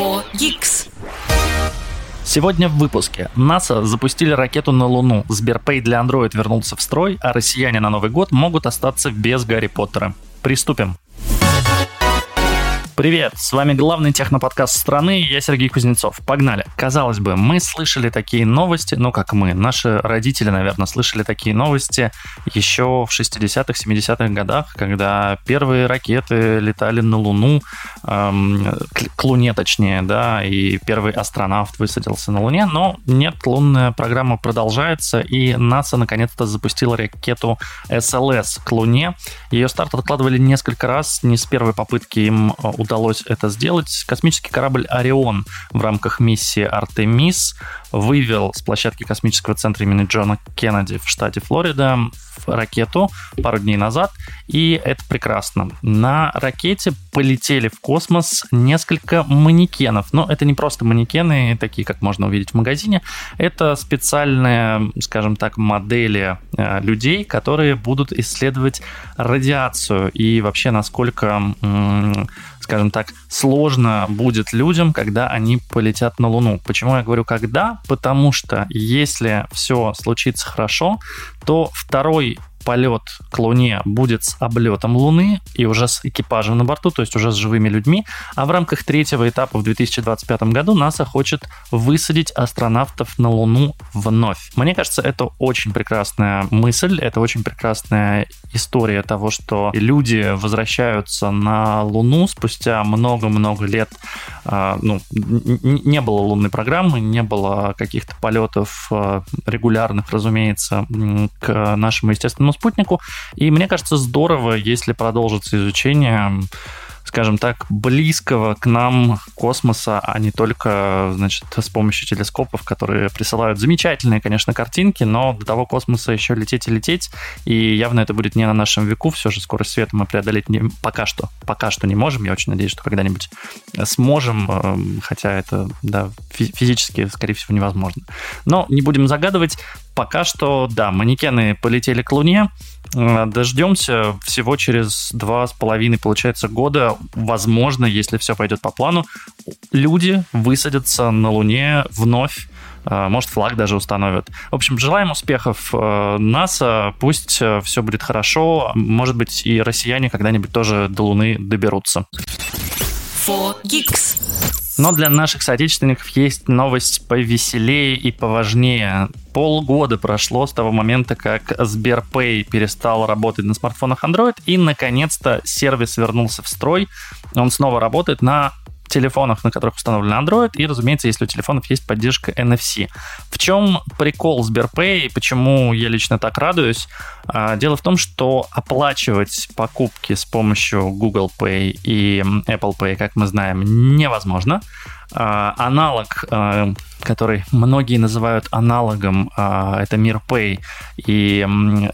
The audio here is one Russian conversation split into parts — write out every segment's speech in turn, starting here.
Geeks. Сегодня в выпуске. НАСА запустили ракету на Луну, Сберпэй для Android вернулся в строй, а россияне на Новый год могут остаться без Гарри Поттера. Приступим. Привет, с вами главный техноподкаст страны, я Сергей Кузнецов. Погнали. Казалось бы, мы слышали такие новости, ну как мы, наши родители, наверное, слышали такие новости еще в 60-х, 70-х годах, когда первые ракеты летали на Луну, эм, к Луне точнее, да, и первый астронавт высадился на Луне, но нет, лунная программа продолжается, и НАСА наконец-то запустила ракету СЛС к Луне. Ее старт откладывали несколько раз, не с первой попытки им удалось удалось это сделать. Космический корабль «Орион» в рамках миссии «Артемис» вывел с площадки космического центра имени Джона Кеннеди в штате Флорида ракету пару дней назад, и это прекрасно. На ракете полетели в космос несколько манекенов, но это не просто манекены, такие, как можно увидеть в магазине, это специальные, скажем так, модели э, людей, которые будут исследовать радиацию и вообще насколько скажем так, сложно будет людям, когда они полетят на Луну. Почему я говорю когда? Потому что если все случится хорошо, то второй полет к Луне будет с облетом Луны и уже с экипажем на борту, то есть уже с живыми людьми. А в рамках третьего этапа в 2025 году НАСА хочет высадить астронавтов на Луну вновь. Мне кажется, это очень прекрасная мысль, это очень прекрасная история того, что люди возвращаются на Луну спустя много-много лет. А, ну, не было лунной программы, не было каких-то полетов а, регулярных, разумеется, к нашему естественному спутнику. И мне кажется, здорово, если продолжится изучение скажем так, близкого к нам космоса, а не только, значит, с помощью телескопов, которые присылают замечательные, конечно, картинки, но до того космоса еще лететь и лететь, и явно это будет не на нашем веку, все же скорость света мы преодолеть не, пока что, пока что не можем, я очень надеюсь, что когда-нибудь сможем, эм, хотя это, да, физически, скорее всего, невозможно. Но не будем загадывать, пока что, да, манекены полетели к Луне. Э, дождемся всего через два с половиной, получается, года. Возможно, если все пойдет по плану, люди высадятся на Луне вновь э, может, флаг даже установят. В общем, желаем успехов э, НАСА, пусть все будет хорошо, может быть, и россияне когда-нибудь тоже до Луны доберутся. For Geeks. Но для наших соотечественников есть новость повеселее и поважнее. Полгода прошло с того момента, как Сберпэй перестал работать на смартфонах Android, и, наконец-то, сервис вернулся в строй. Он снова работает на телефонах, на которых установлен Android, и, разумеется, если у телефонов есть поддержка NFC. В чем прикол Сберпэй и почему я лично так радуюсь? А, дело в том, что оплачивать покупки с помощью Google Pay и Apple Pay, как мы знаем, невозможно. А, аналог а, который многие называют аналогом, а, это Мир Pay и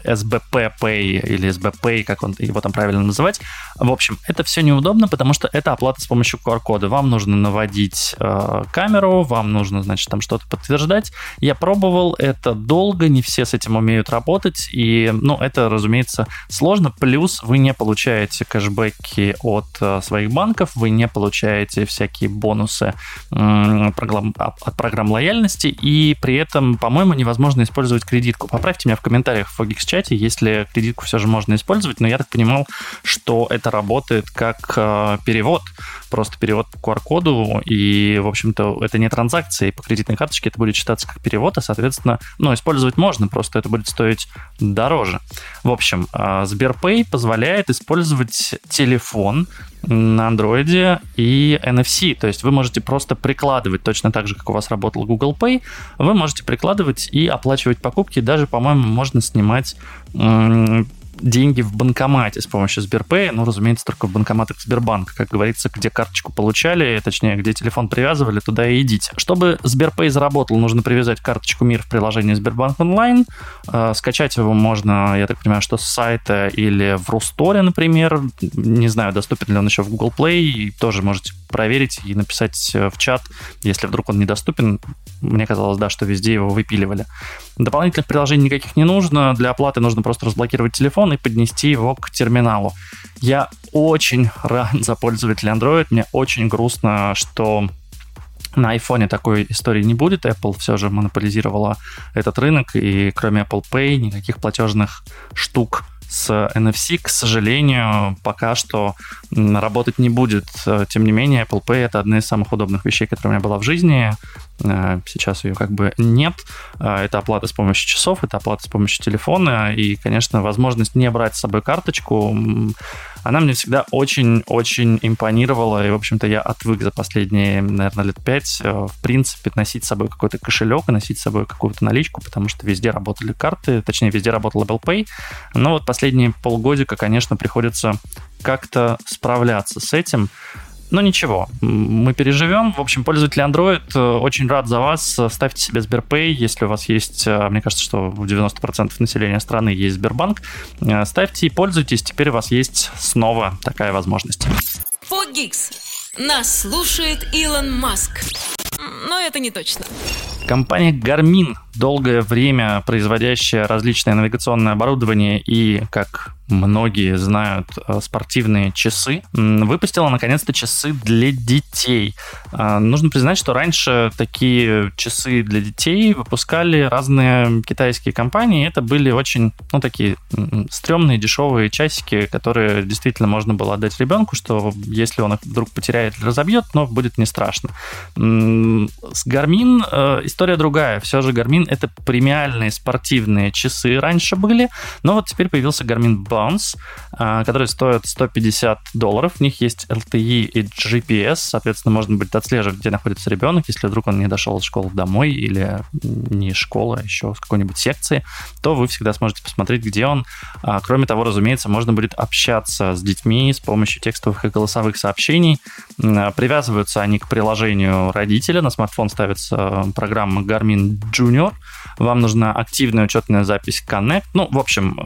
SBP Pay или SBP, как он его там правильно называть. В общем, это все неудобно, потому что это оплата с помощью QR-кода. Вам нужно наводить камеру, вам нужно, значит, там что-то подтверждать. Я пробовал, это долго, не все с этим умеют работать, и, ну, это, разумеется, сложно. Плюс вы не получаете кэшбэки от своих банков, вы не получаете всякие бонусы э, от программ лояльности, и при этом, по-моему, невозможно использовать кредитку. Поправьте меня в комментариях в Fogix чате, если кредитку все же можно использовать, но я так понимал, что это работает как э, перевод, просто перевод по QR-коду, и, в общем-то, это не транзакция, и по кредитной карточке это будет считаться как перевод, а, соответственно, ну, использовать можно, просто это будет стоить дороже. В общем, э, Сберпэй позволяет использовать телефон на андроиде и NFC. То есть вы можете просто прикладывать, точно так же, как у вас работал Google Pay, вы можете прикладывать и оплачивать покупки. Даже, по-моему, можно снимать деньги в банкомате с помощью Сберпэй, ну, разумеется, только в банкоматах Сбербанка, как говорится, где карточку получали, точнее, где телефон привязывали, туда и идите. Чтобы Сберпэй заработал, нужно привязать карточку МИР в приложении Сбербанк онлайн. Э, скачать его можно, я так понимаю, что с сайта или в Русторе, например. Не знаю, доступен ли он еще в Google Play, и тоже можете проверить и написать э, в чат, если вдруг он недоступен. Мне казалось, да, что везде его выпиливали. Дополнительных приложений никаких не нужно. Для оплаты нужно просто разблокировать телефон и поднести его к терминалу. Я очень рад за пользователей Android. Мне очень грустно, что На iPhone такой истории не будет. Apple все же монополизировала этот рынок, и кроме Apple Pay никаких платежных штук с NFC, к сожалению, пока что работать не будет. Тем не менее, Apple Pay это одна из самых удобных вещей, которая у меня была в жизни. Э, сейчас ее как бы нет. Э, это оплата с помощью часов, это оплата с помощью телефона. И, конечно, возможность не брать с собой карточку, она мне всегда очень-очень импонировала. И, в общем-то, я отвык за последние, наверное, лет пять, э, в принципе, носить с собой какой-то кошелек и носить с собой какую-то наличку, потому что везде работали карты, точнее, везде работал Apple Pay. Но вот последние полгодика, конечно, приходится как-то справляться с этим. Но ничего, мы переживем. В общем, пользователи Android, э, очень рад за вас. Ставьте себе Сберпэй, если у вас есть, э, мне кажется, что у 90% населения страны есть Сбербанк. Э, ставьте и пользуйтесь, теперь у вас есть снова такая возможность. Фогикс. Нас слушает Илон Маск. Но это не точно. Компания Garmin, долгое время производящая различное навигационное оборудование и, как многие знают, э, спортивные часы, выпустила наконец-то часы для детей. А, нужно признать, что раньше такие часы для детей выпускали разные китайские компании. Это были очень, ну, такие стрёмные, дешевые часики, которые действительно можно было отдать ребенку, что если он их вдруг потеряет или разобьет, но будет не страшно. С Garmin история другая. Все же Garmin это премиальные спортивные часы раньше были, но вот теперь появился Garmin Bounce, который стоит 150 долларов. В них есть LTE и GPS, соответственно, можно будет отслеживать, где находится ребенок, если вдруг он не дошел из школы домой или не из школы, а еще с какой-нибудь секции, то вы всегда сможете посмотреть, где он. А, кроме того, разумеется, можно будет общаться с детьми с помощью текстовых и голосовых сообщений. Привязываются они к приложению родителя, на смартфон ставится программа Garmin Junior, вам нужна активная учетная запись Connect. Ну, в общем,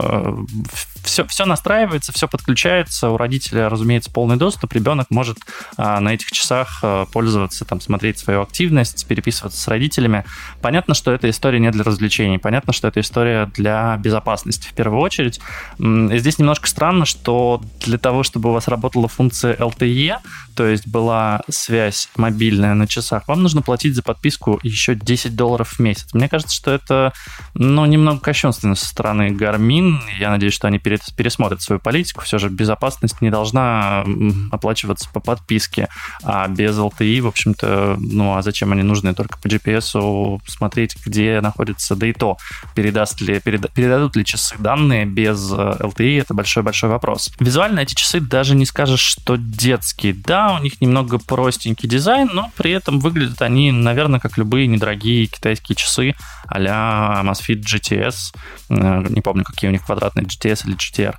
все, все настраивается, все подключается. У родителя, разумеется, полный доступ. Ребенок может а, на этих часах а, пользоваться, там, смотреть свою активность, переписываться с родителями. Понятно, что эта история не для развлечений. Понятно, что это история для безопасности в первую очередь. И здесь немножко странно, что для того, чтобы у вас работала функция LTE, то есть была связь мобильная на часах, вам нужно платить за подписку еще 10 долларов в месяц. Мне кажется, что это, ну, немного кощунственно со стороны Garmin. Я надеюсь, что они пересмотрят свою политику. Все же безопасность не должна оплачиваться по подписке, а без LTE, в общем-то, ну, а зачем они нужны? Только по GPS смотреть, где находится, да и то, передаст ли, переда, передадут ли часы данные без э, LTE, это большой-большой вопрос. Визуально эти часы даже не скажешь, что детские. Да, у них немного простенький дизайн, но при этом выглядят они, наверное, как любые недорогие китайские часы а-ля Amazfit GTS. Э, не помню, какие у них квадратные GTS или GTR.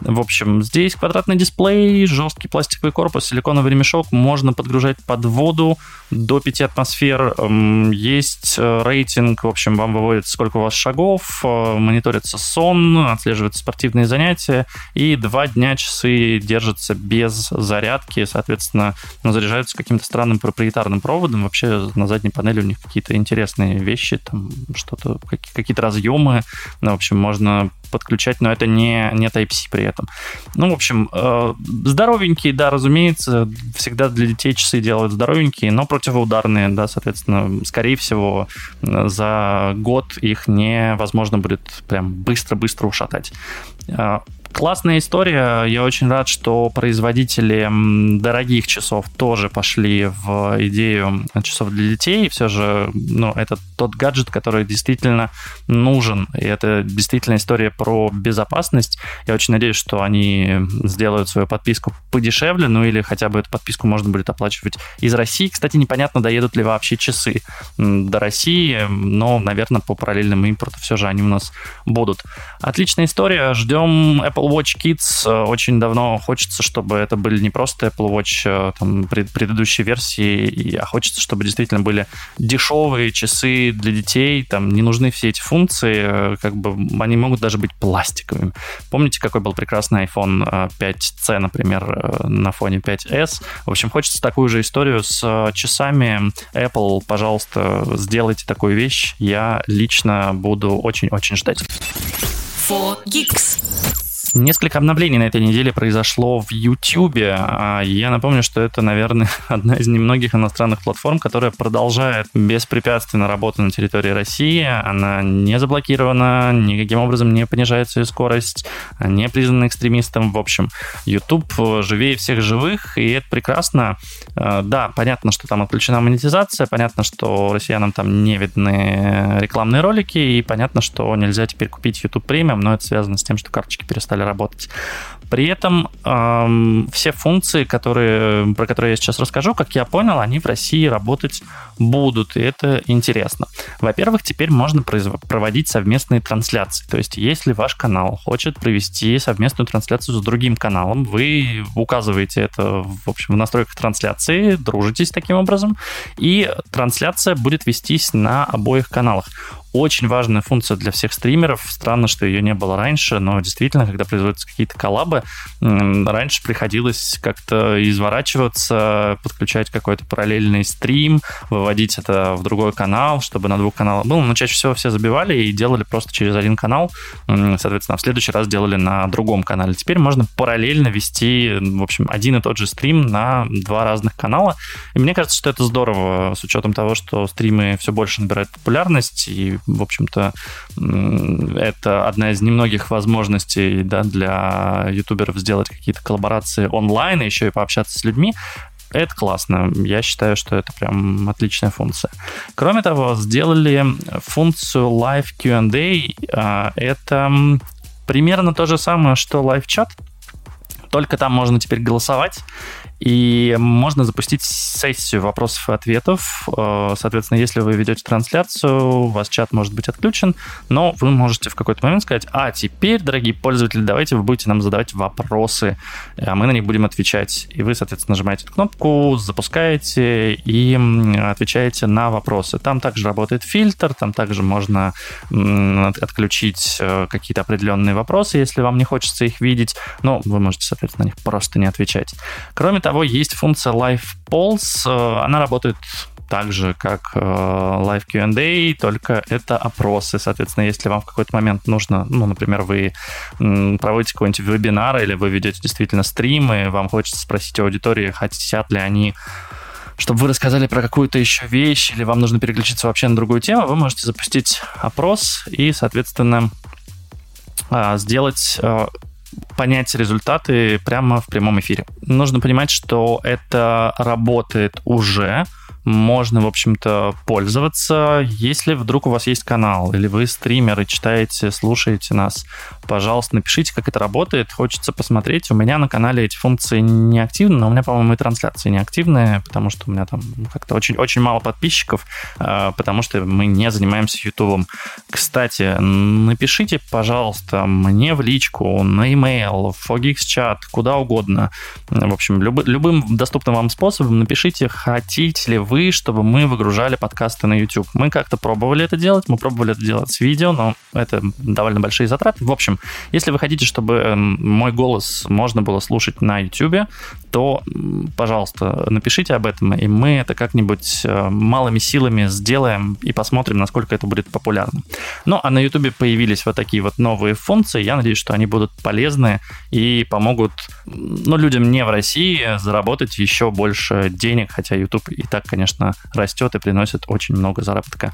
В общем, здесь квадратный дисплей, жесткий пластиковый корпус, силиконовый ремешок, можно подгружать под воду до 5 атмосфер. Есть э, рейтинг, в общем, вам выводит, сколько у вас шагов, э, мониторится сон, отслеживаются спортивные занятия, и два дня часы держатся без зарядки, соответственно, но заряжаются каким-то странным проприетарным проводом. Вообще на задней панели у них какие-то интересные вещи, там что-то, какие-то разъемы. Ну, в общем, можно подключать, но это не, не Type-C при этом. Ну, в общем, э, здоровенькие, да, разумеется, всегда для детей часы делают здоровенькие, но противоударные, да, соответственно, скорее всего, за год их невозможно будет прям быстро-быстро ушатать. Классная история. Я очень рад, что производители дорогих часов тоже пошли в идею часов для детей. Все же, ну, это тот гаджет, который действительно нужен. И это действительно история про безопасность. Я очень надеюсь, что они сделают свою подписку подешевле, ну или хотя бы эту подписку можно будет оплачивать из России. Кстати, непонятно, доедут ли вообще часы до России, но, наверное, по параллельному импорту все же они у нас будут. Отличная история. Ждем Apple Apple Watch Kids э, очень давно хочется, чтобы это были не просто Apple Watch э, там, пред, предыдущей версии, а хочется, чтобы действительно были дешевые часы для детей, там не нужны все эти функции, э, как бы они могут даже быть пластиковыми. Помните, какой был прекрасный iPhone 5C, например, на фоне 5S? В общем, хочется такую же историю с часами Apple. Пожалуйста, сделайте такую вещь. Я лично буду очень-очень ждать. 4 Geeks. Несколько обновлений на этой неделе произошло в YouTube. А, я напомню, что это, наверное, одна из немногих иностранных платформ, которая продолжает беспрепятственно работать на территории России. Она не заблокирована, никаким образом не понижается ее скорость, не признана экстремистом. В общем, YouTube живее всех живых, и это прекрасно. А, да, понятно, что там отключена монетизация, понятно, что россиянам там не видны рекламные ролики, и понятно, что нельзя теперь купить YouTube премиум, но это связано с тем, что карточки перестали стали работать. При этом эм, все функции, которые, про которые я сейчас расскажу, как я понял, они в России работать будут, и это интересно. Во-первых, теперь можно проводить совместные трансляции. То есть, если ваш канал хочет провести совместную трансляцию с другим каналом, вы указываете это, в общем, в настройках трансляции, дружитесь таким образом, и трансляция будет вестись на обоих каналах очень важная функция для всех стримеров. Странно, что ее не было раньше, но действительно, когда производятся какие-то коллабы, раньше приходилось как-то изворачиваться, подключать какой-то параллельный стрим, выводить это в другой канал, чтобы на двух каналах было. Но чаще всего все забивали и делали просто через один канал. Соответственно, в следующий раз делали на другом канале. Теперь можно параллельно вести, в общем, один и тот же стрим на два разных канала. И мне кажется, что это здорово, с учетом того, что стримы все больше набирают популярность, и в общем-то, это одна из немногих возможностей да, для ютуберов сделать какие-то коллаборации онлайн, и еще и пообщаться с людьми. Это классно. Я считаю, что это прям отличная функция. Кроме того, сделали функцию Live Q&A. А, это примерно то же самое, что Live Chat, только там можно теперь голосовать, и можно запустить сессию вопросов и ответов. Э, соответственно, если вы ведете трансляцию, у вас чат может быть отключен, но вы можете в какой-то момент сказать, а теперь, дорогие пользователи, давайте вы будете нам задавать вопросы, а мы на них будем отвечать. И вы, соответственно, нажимаете эту кнопку, запускаете и отвечаете на вопросы. Там также работает фильтр, там также можно отключить э, какие-то определенные вопросы, если вам не хочется их видеть, но вы можете, соответственно, на них просто не отвечать. Кроме того, того, есть функция Live Polls. Э, она работает так же, как э, Live Q&A, только это опросы. Соответственно, если вам в какой-то момент нужно, ну, например, вы проводите какой-нибудь вебинар или вы ведете действительно стримы, вам хочется спросить у аудитории, хотят ли они чтобы вы рассказали про какую-то еще вещь, или вам нужно переключиться вообще на другую тему, вы можете запустить опрос и, соответственно, а, сделать э, понять результаты прямо в прямом эфире. Нужно понимать, что это работает уже, можно, в общем-то, пользоваться. Если вдруг у вас есть канал, или вы стример и читаете, слушаете нас, пожалуйста, напишите, как это работает. Хочется посмотреть. У меня на канале эти функции не активны, но у меня, по-моему, и трансляции не активные, потому что у меня там как-то очень, очень мало подписчиков, а, потому что мы не занимаемся Ютубом. Кстати, напишите, пожалуйста, мне в личку, на e-mail, в Fogix чат, куда угодно. В общем, люб, любым доступным вам способом напишите, хотите ли вы, чтобы мы выгружали подкасты на YouTube. Мы как-то пробовали это делать, мы пробовали это делать с видео, но это довольно большие затраты. В общем, если вы хотите, чтобы эм, мой голос можно было слушать на YouTube, то, пожалуйста, напишите об этом, и мы это как-нибудь э, малыми силами сделаем и посмотрим, насколько это будет популярно. Ну, а на YouTube появились вот такие вот новые функции. Я надеюсь, что они будут полезны и помогут, ну, людям не в России заработать еще больше денег, хотя YouTube и так, конечно, растет и приносит очень много заработка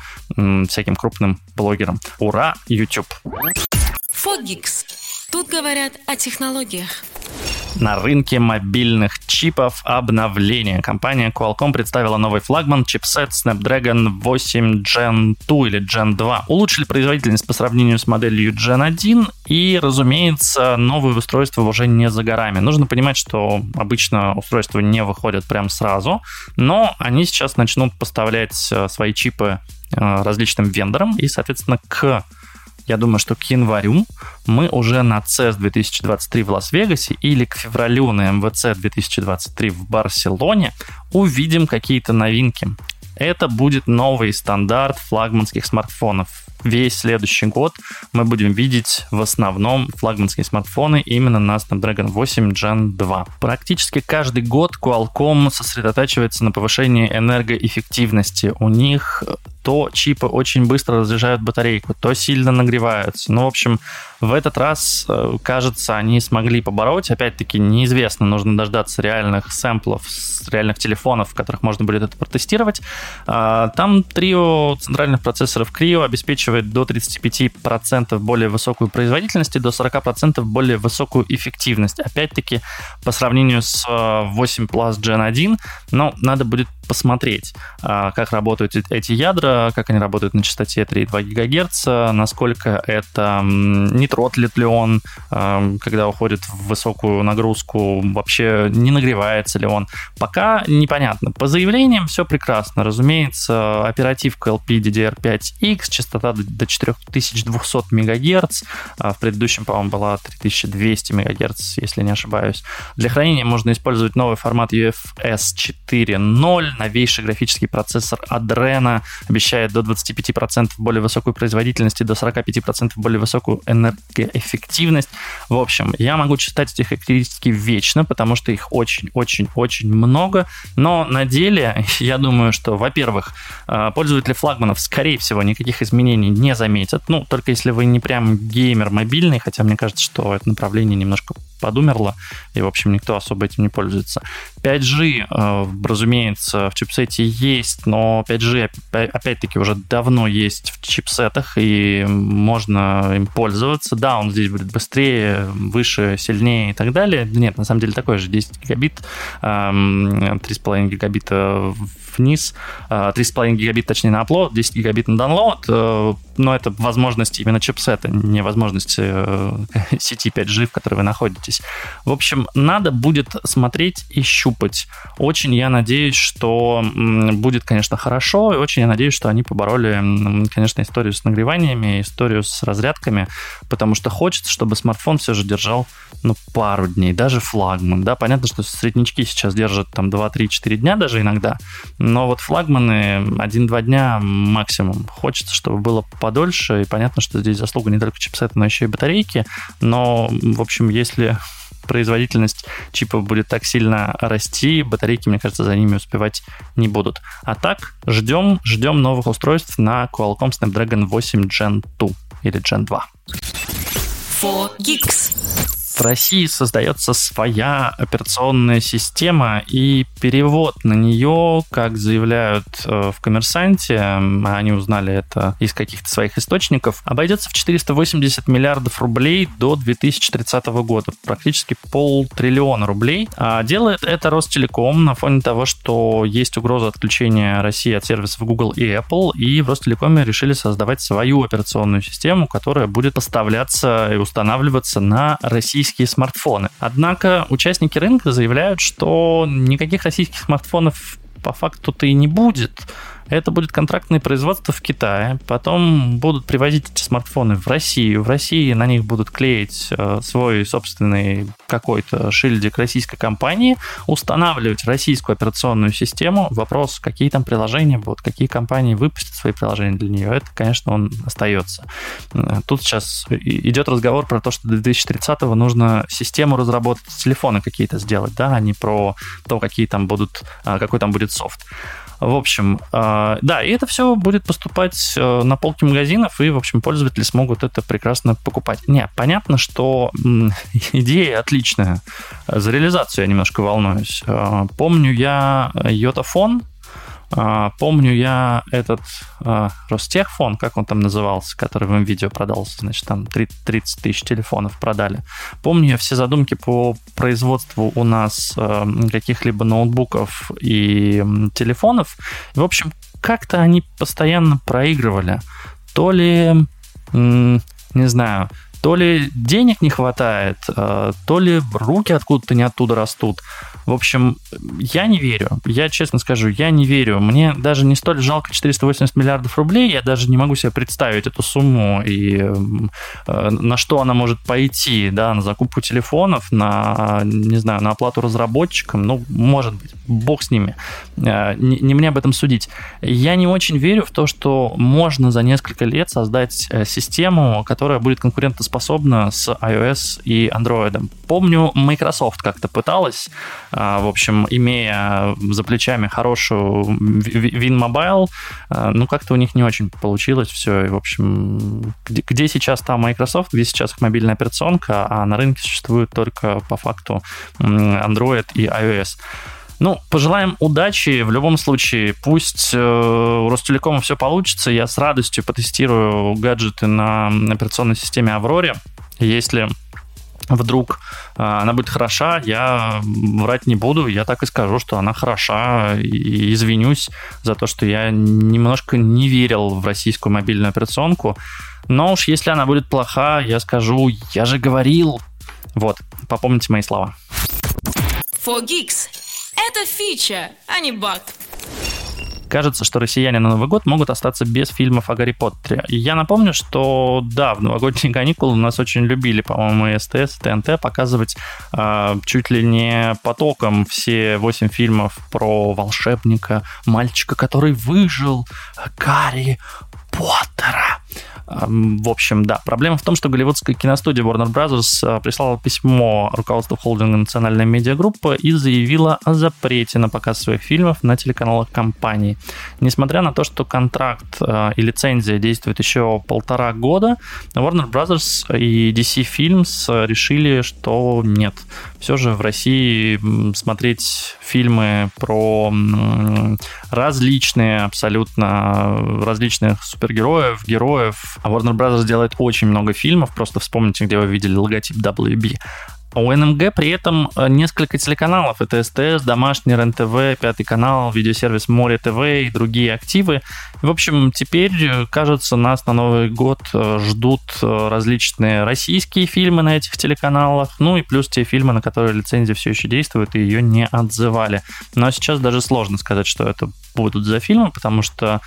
всяким крупным блогерам. Ура, YouTube! Фогикс. Тут говорят о технологиях. На рынке мобильных чипов обновление. Компания Qualcomm представила новый флагман чипсет Snapdragon 8 Gen 2 или Gen 2. Улучшили производительность по сравнению с моделью Gen 1 и, разумеется, новые устройства уже не за горами. Нужно понимать, что обычно устройства не выходят прям сразу, но они сейчас начнут поставлять э, свои чипы э, различным вендорам и, соответственно, к я думаю, что к январю мы уже на CES 2023 в Лас-Вегасе или к февралю на МВЦ 2023 в Барселоне увидим какие-то новинки. Это будет новый стандарт флагманских смартфонов. Весь следующий год мы будем видеть в основном флагманские смартфоны именно на Snapdragon 8 Gen 2. Практически каждый год Qualcomm сосредотачивается на повышении энергоэффективности. У них то чипы очень быстро разряжают батарейку, то сильно нагреваются. Ну, в общем, в этот раз, э, кажется, они смогли побороть. Опять-таки, неизвестно, нужно дождаться реальных сэмплов с реальных телефонов, в которых можно будет это протестировать. А, там трио центральных процессоров Creo обеспечивает до 35% более высокую производительность и до 40% более высокую эффективность. Опять-таки, по сравнению с 8 э, Plus Gen 1, но надо будет посмотреть, а, как работают эти ядра, как они работают на частоте 3,2 ГГц, насколько это не тротлит ли он, а, когда уходит в высокую нагрузку, вообще не нагревается ли он. Пока непонятно. По заявлениям все прекрасно. Разумеется, оперативка LPDDR5X, частота до 4200 МГц, а, в предыдущем, по-моему, была 3200 МГц, если не ошибаюсь. Для хранения можно использовать новый формат UFS 4.0, новейший графический процессор Adreno обещает до 25% более высокую производительность и до 45% более высокую энергоэффективность. В общем, я могу читать эти характеристики вечно, потому что их очень-очень-очень много, но на деле я думаю, что, во-первых, э, пользователи флагманов, скорее всего, никаких изменений не заметят, ну, только если вы не прям геймер мобильный, хотя мне кажется, что это направление немножко подумерло, и, в общем, никто особо этим не пользуется. 5G, э, разумеется, в чипсете есть, но 5G, опять-таки, уже давно есть в чипсетах, и можно им пользоваться. Да, он здесь будет быстрее, выше, сильнее и так далее. Нет, на самом деле такой же 10 гигабит, 3,5 гигабита вниз, 3,5 гигабит, точнее, на upload, 10 гигабит на download, э, но это возможность именно чипсета, не возможность э, сети 5G, в которой вы находитесь. В общем, надо будет смотреть и щупать. Очень я надеюсь, что будет, конечно, хорошо, и очень я надеюсь, что они побороли, конечно, историю с нагреваниями, историю с разрядками, потому что хочется, чтобы смартфон все же держал, ну, пару дней, даже флагман, да, понятно, что среднячки сейчас держат там 2, 3, 4 дня даже иногда, но вот флагманы 1-2 дня максимум. Хочется, чтобы было подольше, и понятно, что здесь заслуга не только чипсета, но еще и батарейки, но, в общем, если производительность чипов будет так сильно расти, батарейки, мне кажется, за ними успевать не будут. А так, ждем, ждем новых устройств на Qualcomm Snapdragon 8 Gen 2 или Gen 2. 4 Geeks в России создается своя операционная система, и перевод на нее, как заявляют э, в «Коммерсанте», а они узнали это из каких-то своих источников, обойдется в 480 миллиардов рублей до 2030 года, практически полтриллиона рублей. А делает это Ростелеком на фоне того, что есть угроза отключения России от сервисов Google и Apple, и в Ростелекоме решили создавать свою операционную систему, которая будет поставляться и устанавливаться на российские российские смартфоны. Однако участники рынка заявляют, что никаких российских смартфонов по факту-то и не будет. Это будет контрактное производство в Китае. Потом будут привозить эти смартфоны в Россию. В России на них будут клеить э, свой собственный какой-то шильдик российской компании, устанавливать российскую операционную систему. Вопрос, какие там приложения будут, какие компании выпустят свои приложения для нее, это, конечно, он остается. Э, тут сейчас идет разговор про то, что до 2030-го нужно систему разработать, телефоны какие-то сделать, да, а не про то, какие там будут, а, какой там будет софт. В общем, а, да, и это все будет поступать э, на полки магазинов, и, в общем, пользователи смогут это прекрасно покупать. Не, понятно, что идея отличная. За реализацию я немножко волнуюсь. А, помню я Йотафон, помню я этот а, Ростехфон, как он там назывался, который в видео продался, значит, там 30 тысяч телефонов продали. Помню я все задумки по производству у нас а, каких-либо ноутбуков и телефонов. В общем, как-то они постоянно проигрывали. То ли, не знаю, то ли денег не хватает, э, то ли руки откуда-то не оттуда растут. В общем, я не верю. Я честно скажу, я не верю. Мне даже не столь жалко 480 миллиардов рублей. Я даже не могу себе представить эту сумму и э, на что она может пойти, да, на закупку телефонов, на, не знаю, на оплату разработчикам. Ну, может быть. бог с ними. Э, не, не мне об этом судить. Я не очень верю в то, что можно за несколько лет создать э, систему, которая будет конкурентоспособна с iOS и Android. Помню, Microsoft как-то пыталась, в общем, имея за плечами хорошую WinMobile, ну, как-то у них не очень получилось все. И, в общем, где, где сейчас там Microsoft, где сейчас их мобильная операционка, а на рынке существует только по факту Android и iOS. Ну, пожелаем удачи. В любом случае, пусть э, у Ростелекома все получится. Я с радостью потестирую гаджеты на операционной системе Авроре. Если вдруг э, она будет хороша, я врать не буду, я так и скажу, что она хороша, и извинюсь за то, что я немножко не верил в российскую мобильную операционку. Но уж если она будет плоха, я скажу, я же говорил. Вот, попомните мои слова. For Geeks. Это фича, а не баг. Кажется, что россияне на Новый год могут остаться без фильмов о Гарри Поттере. Я напомню, что да, в новогодние каникулы у нас очень любили, по-моему, СТС, ТНТ показывать э, чуть ли не потоком все восемь фильмов про волшебника, мальчика, который выжил, Гарри Поттера. В общем, да, проблема в том, что голливудская киностудия Warner Bros. А, прислала письмо руководству холдинга Национальная медиагруппа и заявила о запрете на показ своих фильмов на телеканалах компании. Несмотря на то, что контракт а, и лицензия действуют еще полтора года, Warner Bros. и DC Films решили, что нет. Все же в России смотреть фильмы про различные, абсолютно различных супергероев, героев, а Warner Bros. делает очень много фильмов, просто вспомните, где вы видели логотип WB. А у НМГ при этом э, несколько телеканалов. Это СТС, Домашний, РЕН-ТВ, Пятый канал, видеосервис Море ТВ и другие активы. В общем, теперь, э, кажется, нас на Новый год э, ждут различные российские фильмы на этих телеканалах, ну и плюс те фильмы, на которые лицензия все еще действует и ее не отзывали. Но сейчас даже сложно сказать, что это будут за фильмы, потому что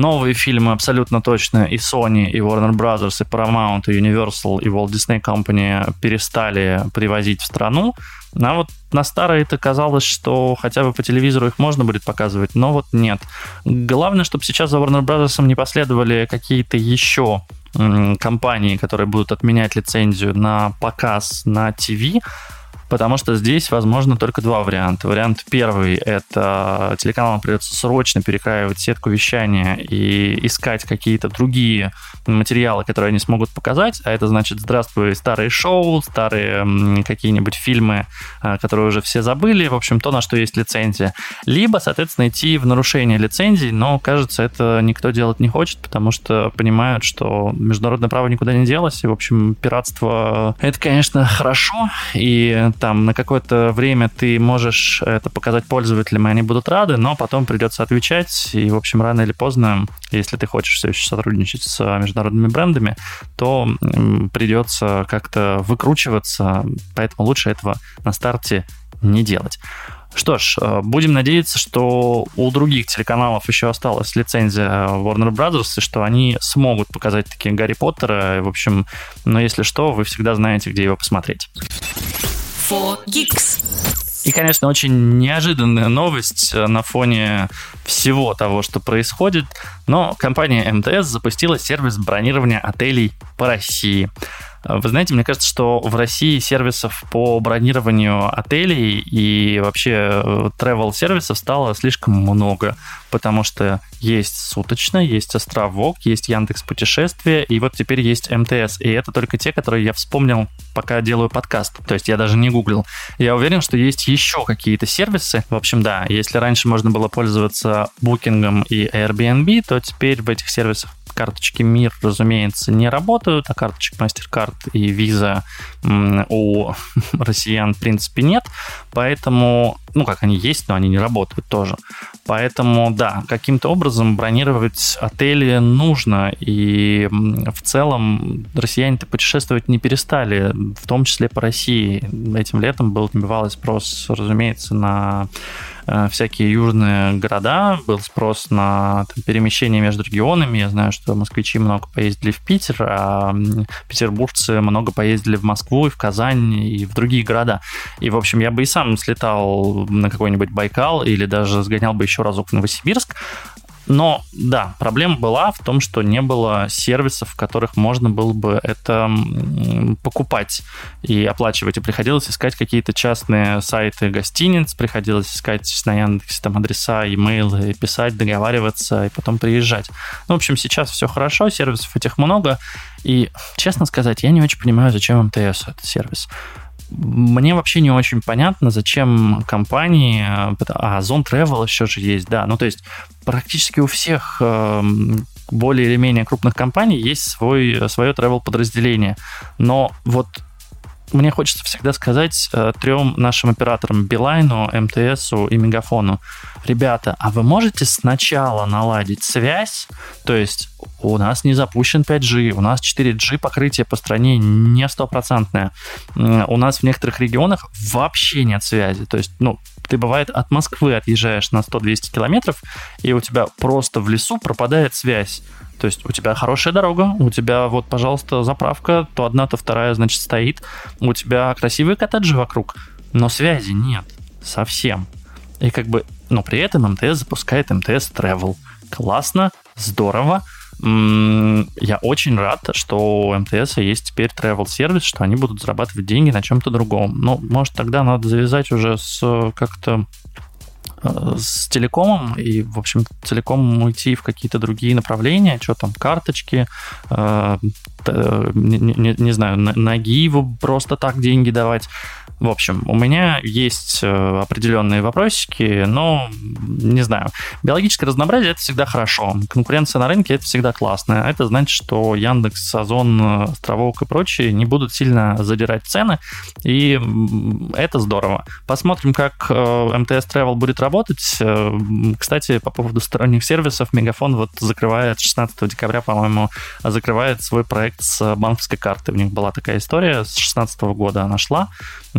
новые фильмы абсолютно точно и Sony, и Warner Bros., и Paramount, и Universal, и Walt Disney Company перестали привозить в страну. А вот на старые это казалось, что хотя бы по телевизору их можно будет показывать, но вот нет. Главное, чтобы сейчас за Warner Bros. не последовали какие-то еще компании, которые будут отменять лицензию на показ на ТВ, потому что здесь возможно только два варианта. Вариант первый – это телеканалам придется срочно перекраивать сетку вещания и искать какие-то другие материалы, которые они смогут показать, а это значит, здравствуй, старые шоу, старые какие-нибудь фильмы, а, которые уже все забыли, в общем, то, на что есть лицензия. Либо, соответственно, идти в нарушение лицензий, но, кажется, это никто делать не хочет, потому что понимают, что международное право никуда не делось, и, в общем, пиратство – это, конечно, хорошо, и там на какое-то время ты можешь это показать пользователям, и они будут рады, но потом придется отвечать, и, в общем, рано или поздно, если ты хочешь все еще сотрудничать с международными брендами, то придется как-то выкручиваться, поэтому лучше этого на старте не делать. Что ж, э, будем надеяться, что у других телеканалов еще осталась лицензия Warner Bros., и что они смогут показать такие Гарри Поттера. В общем, но если что, вы всегда знаете, где его посмотреть. For Geeks. И, конечно, очень неожиданная новость э, на фоне всего того, что происходит, но компания МТС запустила сервис бронирования отелей по России. Вы знаете, мне кажется, что в России сервисов по бронированию отелей и вообще э, travel сервисов стало слишком много, потому что есть суточно, есть островок, есть Яндекс путешествия, и вот теперь есть МТС. И это только те, которые я вспомнил, пока делаю подкаст. То есть я даже не гуглил. Я уверен, что есть еще какие-то сервисы. В общем, да, если раньше можно было пользоваться Booking и Airbnb, то теперь в этих сервисах карточки МИР, разумеется, не работают, а карточек MasterCard и Visa у россиян, в принципе, нет. Поэтому, ну, как они есть, но они не работают тоже. Поэтому, да, каким-то образом бронировать отели нужно. И в целом россияне-то путешествовать не перестали, в том числе по России. Этим летом был набивалый спрос, разумеется, на всякие южные города, был спрос на там, перемещение между регионами. Я знаю, что москвичи много поездили в Питер, а петербуржцы много поездили в Москву и в Казань и в другие города. И, в общем, я бы и сам слетал на какой-нибудь Байкал или даже сгонял бы еще разок в Новосибирск, но да, проблема была в том, что не было сервисов, в которых можно было бы это покупать и оплачивать. И приходилось искать какие-то частные сайты гостиниц, приходилось искать на Яндексе там адреса, имейлы, писать, договариваться и потом приезжать. Ну, в общем, сейчас все хорошо, сервисов этих много. И, честно сказать, я не очень понимаю, зачем МТС этот сервис. Мне вообще не очень понятно, зачем компании, а Zone Travel еще же есть, да, ну то есть практически у всех эм, более или менее крупных компаний есть свой, свое travel подразделение, но вот мне хочется всегда сказать э, трем нашим операторам Билайну, МТСу и Мегафону, ребята, а вы можете сначала наладить связь, то есть у нас не запущен 5G, у нас 4G покрытие по стране не стопроцентное, у нас в некоторых регионах вообще нет связи, то есть, ну, ты бывает от Москвы отъезжаешь на 100-200 километров, и у тебя просто в лесу пропадает связь. То есть у тебя хорошая дорога, у тебя вот, пожалуйста, заправка, то одна, то вторая, значит, стоит, у тебя красивые коттеджи вокруг, но связи нет совсем. И как бы, но при этом МТС запускает МТС Travel. Классно, здорово. Я очень рад, что у МТС есть теперь travel сервис, что они будут зарабатывать деньги на чем-то другом. Ну, может, тогда надо завязать уже с как-то Э, с телекомом и, в общем, целиком уйти в какие-то другие направления, что там, карточки, э, не, не, не знаю, на Гиву просто так деньги давать. В общем, у меня есть э, определенные вопросики, но не знаю. Биологическое разнообразие это всегда хорошо. Конкуренция на рынке это всегда классно. Это значит, что Яндекс, Озон, Островок и прочие не будут сильно задирать цены, и это здорово. Посмотрим, как э, МТС Travel будет работать. Э, кстати, по поводу сторонних сервисов, Мегафон вот закрывает 16 декабря, по-моему, закрывает свой проект с банковской карты. У них была такая история, с 16 года она шла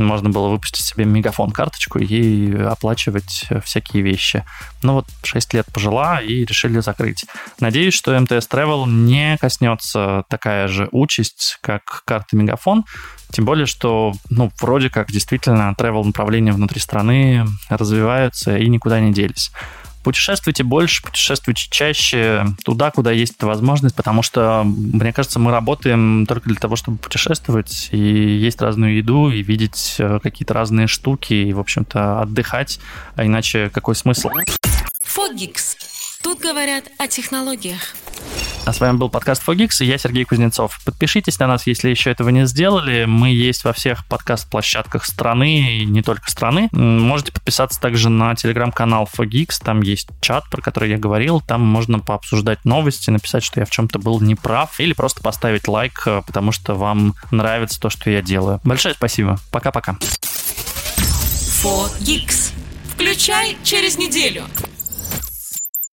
можно было выпустить себе мегафон карточку и оплачивать всякие вещи. Ну вот 6 лет пожила и решили закрыть. Надеюсь, что МТС Travel не коснется такая же участь, как карта Мегафон, тем более, что, ну, вроде как действительно travel направления внутри страны развиваются и никуда не делись. Путешествуйте больше, путешествуйте чаще туда, куда есть эта возможность, потому что, мне кажется, мы работаем только для того, чтобы путешествовать и есть разную еду, и видеть э, какие-то разные штуки, и, в общем-то, отдыхать. А иначе какой смысл? Фогикс. Тут говорят о технологиях. А с вами был подкаст Fogix, и я Сергей Кузнецов. Подпишитесь на нас, если еще этого не сделали. Мы есть во всех подкаст-площадках страны, и не только страны. Можете подписаться также на телеграм-канал Fogix, там есть чат, про который я говорил, там можно пообсуждать новости, написать, что я в чем-то был неправ, или просто поставить лайк, э, потому что вам нравится то, что я делаю. Большое спасибо. Пока-пока. Включай через неделю.